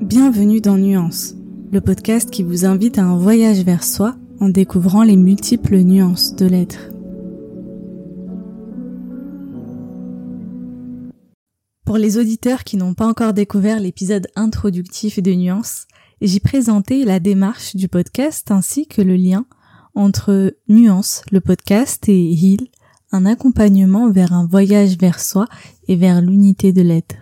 Bienvenue dans Nuance, le podcast qui vous invite à un voyage vers soi en découvrant les multiples nuances de l'être. Pour les auditeurs qui n'ont pas encore découvert l'épisode introductif de Nuance, j'y présentais la démarche du podcast ainsi que le lien entre Nuance, le podcast, et Heal, un accompagnement vers un voyage vers soi et vers l'unité de l'être.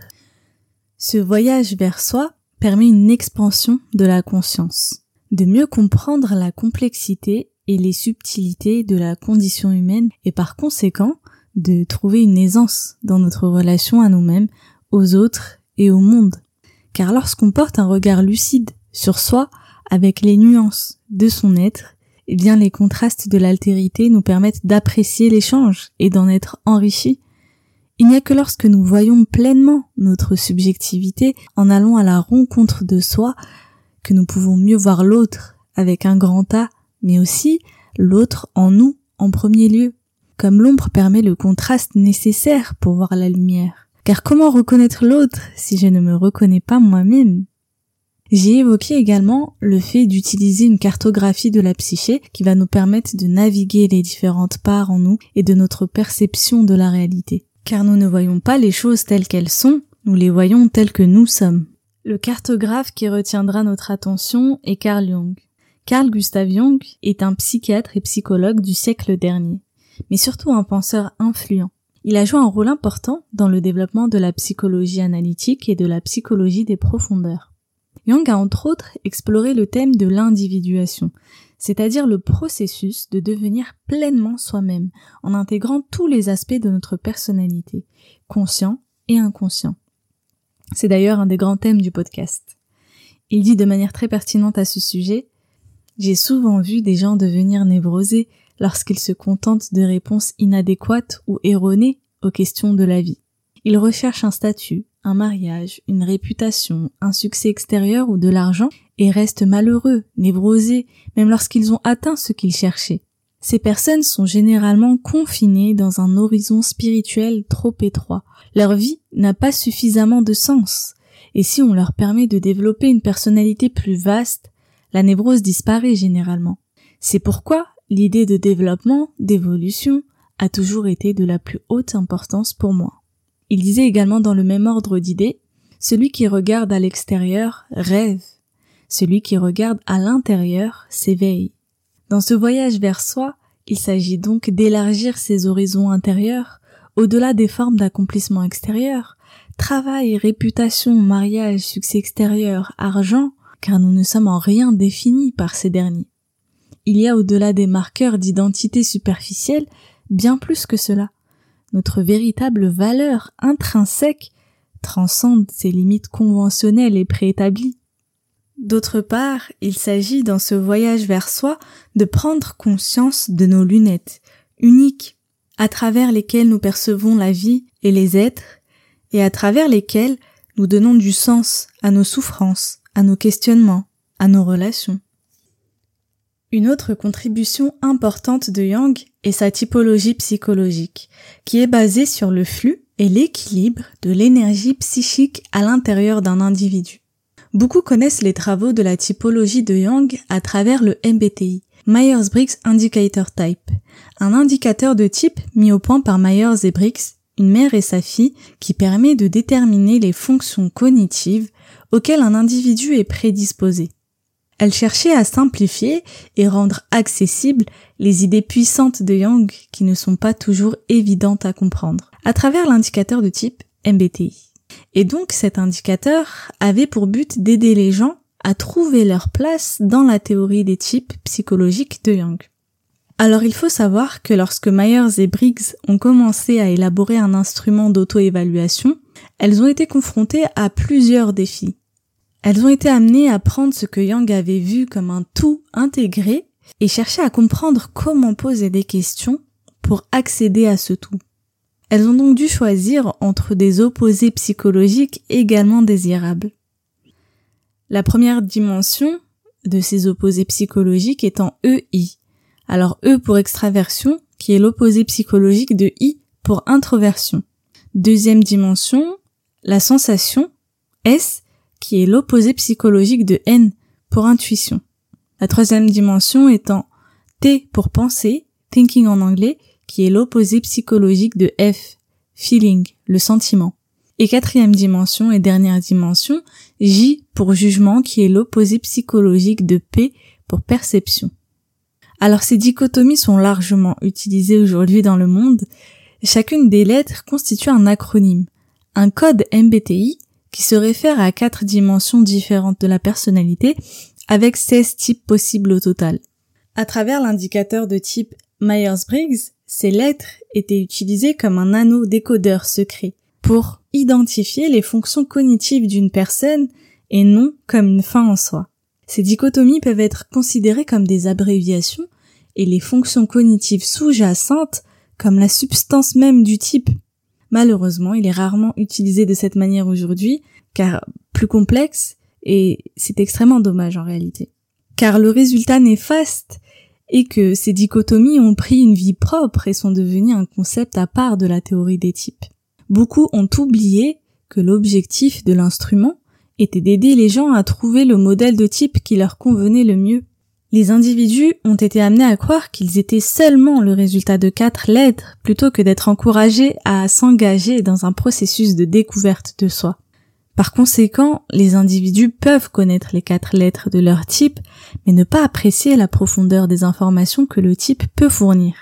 Ce voyage vers soi permet une expansion de la conscience, de mieux comprendre la complexité et les subtilités de la condition humaine et par conséquent de trouver une aisance dans notre relation à nous-mêmes, aux autres et au monde. Car lorsqu'on porte un regard lucide sur soi avec les nuances de son être, eh bien les contrastes de l'altérité nous permettent d'apprécier l'échange et d'en être enrichis il n'y a que lorsque nous voyons pleinement notre subjectivité en allant à la rencontre de soi que nous pouvons mieux voir l'autre avec un grand A, mais aussi l'autre en nous en premier lieu, comme l'ombre permet le contraste nécessaire pour voir la lumière. Car comment reconnaître l'autre si je ne me reconnais pas moi-même? J'ai évoqué également le fait d'utiliser une cartographie de la psyché qui va nous permettre de naviguer les différentes parts en nous et de notre perception de la réalité car nous ne voyons pas les choses telles qu'elles sont, nous les voyons telles que nous sommes. Le cartographe qui retiendra notre attention est Carl Jung. Carl Gustav Jung est un psychiatre et psychologue du siècle dernier, mais surtout un penseur influent. Il a joué un rôle important dans le développement de la psychologie analytique et de la psychologie des profondeurs. Jung a entre autres exploré le thème de l'individuation, c'est-à-dire le processus de devenir pleinement soi-même, en intégrant tous les aspects de notre personnalité, conscient et inconscient. C'est d'ailleurs un des grands thèmes du podcast. Il dit de manière très pertinente à ce sujet, j'ai souvent vu des gens devenir névrosés lorsqu'ils se contentent de réponses inadéquates ou erronées aux questions de la vie. Ils recherchent un statut, un mariage, une réputation, un succès extérieur ou de l'argent et restent malheureux, névrosés, même lorsqu'ils ont atteint ce qu'ils cherchaient. Ces personnes sont généralement confinées dans un horizon spirituel trop étroit. Leur vie n'a pas suffisamment de sens. Et si on leur permet de développer une personnalité plus vaste, la névrose disparaît généralement. C'est pourquoi l'idée de développement, d'évolution, a toujours été de la plus haute importance pour moi. Il disait également dans le même ordre d'idées, celui qui regarde à l'extérieur rêve, celui qui regarde à l'intérieur s'éveille. Dans ce voyage vers soi, il s'agit donc d'élargir ses horizons intérieurs, au-delà des formes d'accomplissement extérieur, travail, réputation, mariage, succès extérieur, argent, car nous ne sommes en rien définis par ces derniers. Il y a au-delà des marqueurs d'identité superficielle bien plus que cela. Notre véritable valeur intrinsèque transcende ces limites conventionnelles et préétablies. D'autre part, il s'agit dans ce voyage vers soi de prendre conscience de nos lunettes, uniques, à travers lesquelles nous percevons la vie et les êtres, et à travers lesquelles nous donnons du sens à nos souffrances, à nos questionnements, à nos relations. Une autre contribution importante de Yang est sa typologie psychologique, qui est basée sur le flux et l'équilibre de l'énergie psychique à l'intérieur d'un individu. Beaucoup connaissent les travaux de la typologie de Yang à travers le MBTI, Myers-Briggs Indicator Type, un indicateur de type mis au point par Myers et Briggs, une mère et sa fille, qui permet de déterminer les fonctions cognitives auxquelles un individu est prédisposé. Elle cherchait à simplifier et rendre accessibles les idées puissantes de Yang qui ne sont pas toujours évidentes à comprendre, à travers l'indicateur de type MBTI. Et donc cet indicateur avait pour but d'aider les gens à trouver leur place dans la théorie des types psychologiques de Young. Alors il faut savoir que lorsque Myers et Briggs ont commencé à élaborer un instrument d'auto-évaluation, elles ont été confrontées à plusieurs défis. Elles ont été amenées à prendre ce que Young avait vu comme un tout intégré et chercher à comprendre comment poser des questions pour accéder à ce tout. Elles ont donc dû choisir entre des opposés psychologiques également désirables. La première dimension de ces opposés psychologiques étant EI. Alors E pour extraversion, qui est l'opposé psychologique de I pour introversion. Deuxième dimension, la sensation, S, qui est l'opposé psychologique de N pour intuition. La troisième dimension étant T pour penser, thinking en anglais, qui est l'opposé psychologique de F, feeling, le sentiment. Et quatrième dimension et dernière dimension, J pour jugement, qui est l'opposé psychologique de P pour perception. Alors ces dichotomies sont largement utilisées aujourd'hui dans le monde. Chacune des lettres constitue un acronyme, un code MBTI qui se réfère à quatre dimensions différentes de la personnalité avec 16 types possibles au total. À travers l'indicateur de type Myers-Briggs, ces lettres étaient utilisées comme un anneau décodeur secret pour identifier les fonctions cognitives d'une personne et non comme une fin en soi. Ces dichotomies peuvent être considérées comme des abréviations et les fonctions cognitives sous-jacentes comme la substance même du type. Malheureusement, il est rarement utilisé de cette manière aujourd'hui, car plus complexe, et c'est extrêmement dommage en réalité. Car le résultat néfaste est que ces dichotomies ont pris une vie propre et sont devenues un concept à part de la théorie des types. Beaucoup ont oublié que l'objectif de l'instrument était d'aider les gens à trouver le modèle de type qui leur convenait le mieux. Les individus ont été amenés à croire qu'ils étaient seulement le résultat de quatre lettres plutôt que d'être encouragés à s'engager dans un processus de découverte de soi. Par conséquent, les individus peuvent connaître les quatre lettres de leur type, mais ne pas apprécier la profondeur des informations que le type peut fournir.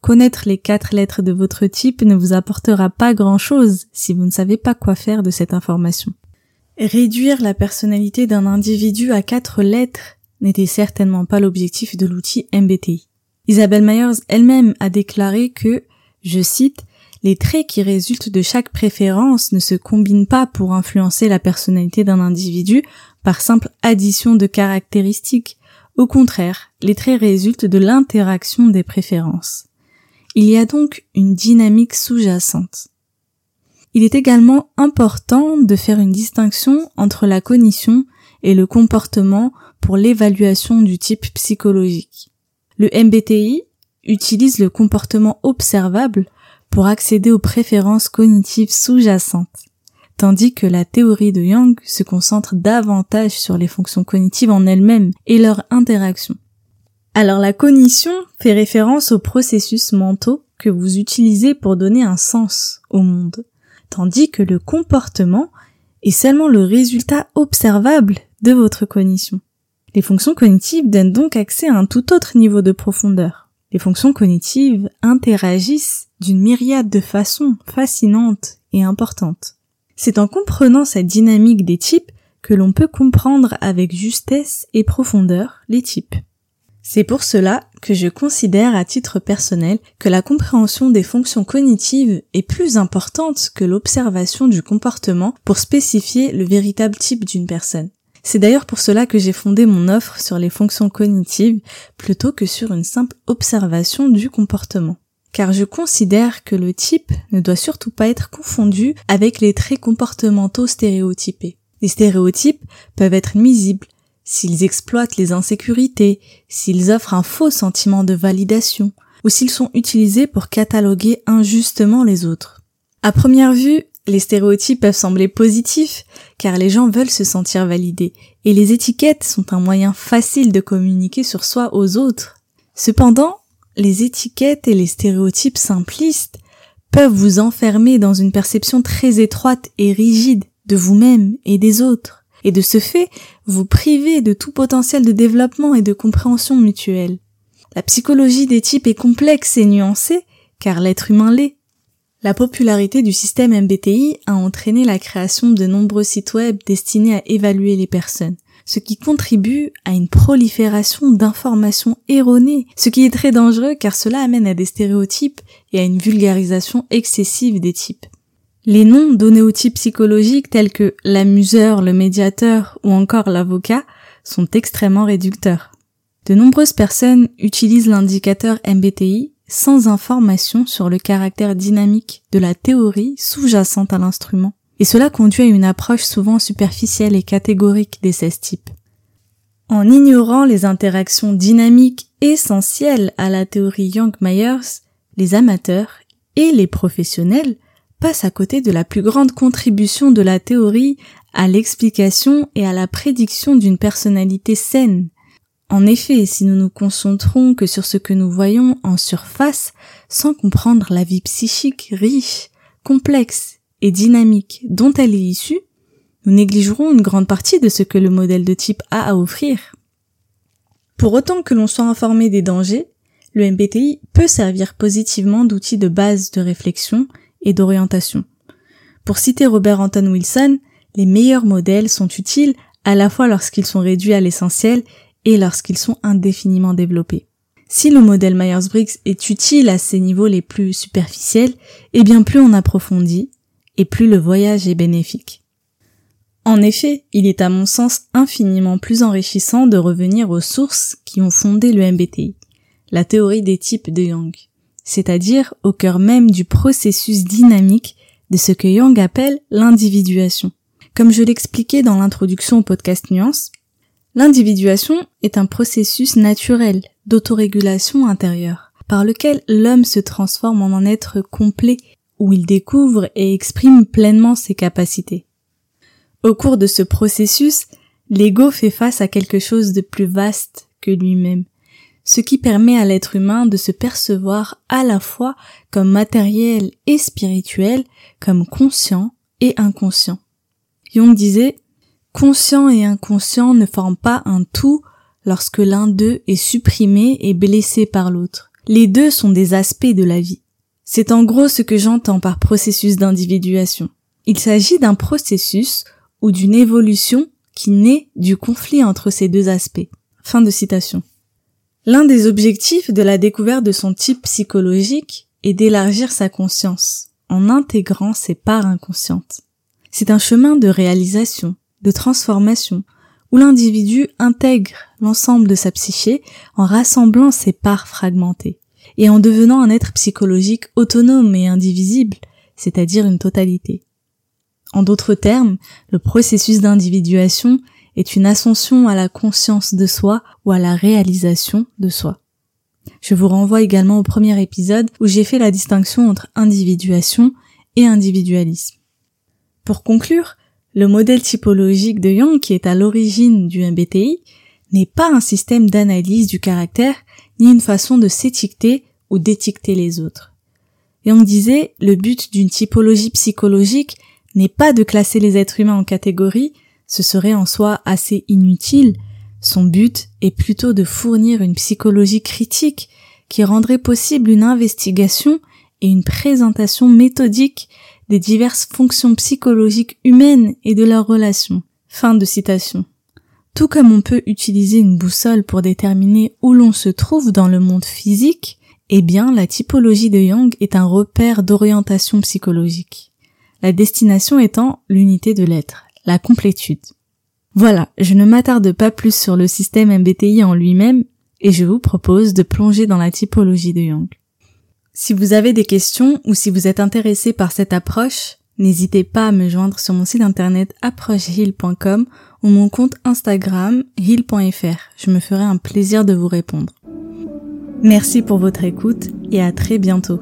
Connaître les quatre lettres de votre type ne vous apportera pas grand chose si vous ne savez pas quoi faire de cette information. Réduire la personnalité d'un individu à quatre lettres n'était certainement pas l'objectif de l'outil MBTI. Isabelle Myers elle-même a déclaré que, je cite, les traits qui résultent de chaque préférence ne se combinent pas pour influencer la personnalité d'un individu par simple addition de caractéristiques. Au contraire, les traits résultent de l'interaction des préférences. Il y a donc une dynamique sous-jacente. Il est également important de faire une distinction entre la cognition et le comportement pour l'évaluation du type psychologique. Le MBTI utilise le comportement observable pour accéder aux préférences cognitives sous-jacentes, tandis que la théorie de Young se concentre davantage sur les fonctions cognitives en elles-mêmes et leur interaction. Alors la cognition fait référence aux processus mentaux que vous utilisez pour donner un sens au monde, tandis que le comportement est seulement le résultat observable de votre cognition. Les fonctions cognitives donnent donc accès à un tout autre niveau de profondeur. Les fonctions cognitives interagissent d'une myriade de façons fascinantes et importantes. C'est en comprenant cette dynamique des types que l'on peut comprendre avec justesse et profondeur les types. C'est pour cela que je considère à titre personnel que la compréhension des fonctions cognitives est plus importante que l'observation du comportement pour spécifier le véritable type d'une personne. C'est d'ailleurs pour cela que j'ai fondé mon offre sur les fonctions cognitives plutôt que sur une simple observation du comportement. Car je considère que le type ne doit surtout pas être confondu avec les traits comportementaux stéréotypés. Les stéréotypes peuvent être nuisibles s'ils exploitent les insécurités, s'ils offrent un faux sentiment de validation, ou s'ils sont utilisés pour cataloguer injustement les autres. À première vue, les stéréotypes peuvent sembler positifs, car les gens veulent se sentir validés, et les étiquettes sont un moyen facile de communiquer sur soi aux autres. Cependant, les étiquettes et les stéréotypes simplistes peuvent vous enfermer dans une perception très étroite et rigide de vous-même et des autres, et de ce fait, vous priver de tout potentiel de développement et de compréhension mutuelle. La psychologie des types est complexe et nuancée, car l'être humain l'est. La popularité du système MBTI a entraîné la création de nombreux sites web destinés à évaluer les personnes, ce qui contribue à une prolifération d'informations erronées, ce qui est très dangereux car cela amène à des stéréotypes et à une vulgarisation excessive des types. Les noms donnés aux types psychologiques tels que l'amuseur, le médiateur ou encore l'avocat sont extrêmement réducteurs. De nombreuses personnes utilisent l'indicateur MBTI sans information sur le caractère dynamique de la théorie sous-jacente à l'instrument. Et cela conduit à une approche souvent superficielle et catégorique des 16 types. En ignorant les interactions dynamiques essentielles à la théorie Young-Myers, les amateurs et les professionnels passent à côté de la plus grande contribution de la théorie à l'explication et à la prédiction d'une personnalité saine. En effet, si nous nous concentrons que sur ce que nous voyons en surface, sans comprendre la vie psychique riche, complexe et dynamique dont elle est issue, nous négligerons une grande partie de ce que le modèle de type a à offrir. Pour autant que l'on soit informé des dangers, le MBTI peut servir positivement d'outil de base de réflexion et d'orientation. Pour citer Robert Anton Wilson, les meilleurs modèles sont utiles à la fois lorsqu'ils sont réduits à l'essentiel et lorsqu'ils sont indéfiniment développés. Si le modèle Myers-Briggs est utile à ces niveaux les plus superficiels, eh bien plus on approfondit, et plus le voyage est bénéfique. En effet, il est à mon sens infiniment plus enrichissant de revenir aux sources qui ont fondé le MBTI, la théorie des types de Young, c'est-à-dire au cœur même du processus dynamique de ce que Young appelle l'individuation. Comme je l'expliquais dans l'introduction au podcast Nuance, l'individuation est un processus naturel d'autorégulation intérieure, par lequel l'homme se transforme en un être complet où il découvre et exprime pleinement ses capacités. Au cours de ce processus, l'ego fait face à quelque chose de plus vaste que lui-même, ce qui permet à l'être humain de se percevoir à la fois comme matériel et spirituel, comme conscient et inconscient. Jung disait Conscient et inconscient ne forment pas un tout lorsque l'un d'eux est supprimé et blessé par l'autre. Les deux sont des aspects de la vie. C'est en gros ce que j'entends par processus d'individuation. Il s'agit d'un processus ou d'une évolution qui naît du conflit entre ces deux aspects. Fin de citation. L'un des objectifs de la découverte de son type psychologique est d'élargir sa conscience en intégrant ses parts inconscientes. C'est un chemin de réalisation, de transformation, où l'individu intègre l'ensemble de sa psyché en rassemblant ses parts fragmentées et en devenant un être psychologique autonome et indivisible, c'est-à-dire une totalité. En d'autres termes, le processus d'individuation est une ascension à la conscience de soi ou à la réalisation de soi. Je vous renvoie également au premier épisode où j'ai fait la distinction entre individuation et individualisme. Pour conclure, le modèle typologique de Jung qui est à l'origine du MBTI n'est pas un système d'analyse du caractère ni une façon de s'étiqueter ou d'étiqueter les autres. Jung disait le but d'une typologie psychologique n'est pas de classer les êtres humains en catégories, ce serait en soi assez inutile. Son but est plutôt de fournir une psychologie critique qui rendrait possible une investigation et une présentation méthodique des diverses fonctions psychologiques humaines et de leurs relations. Fin de citation. Tout comme on peut utiliser une boussole pour déterminer où l'on se trouve dans le monde physique, eh bien la typologie de Young est un repère d'orientation psychologique la destination étant l'unité de l'être, la complétude. Voilà, je ne m'attarde pas plus sur le système MBTI en lui-même et je vous propose de plonger dans la typologie de Young. Si vous avez des questions ou si vous êtes intéressé par cette approche, n'hésitez pas à me joindre sur mon site internet approcheheal.com ou mon compte Instagram heal.fr. Je me ferai un plaisir de vous répondre. Merci pour votre écoute et à très bientôt.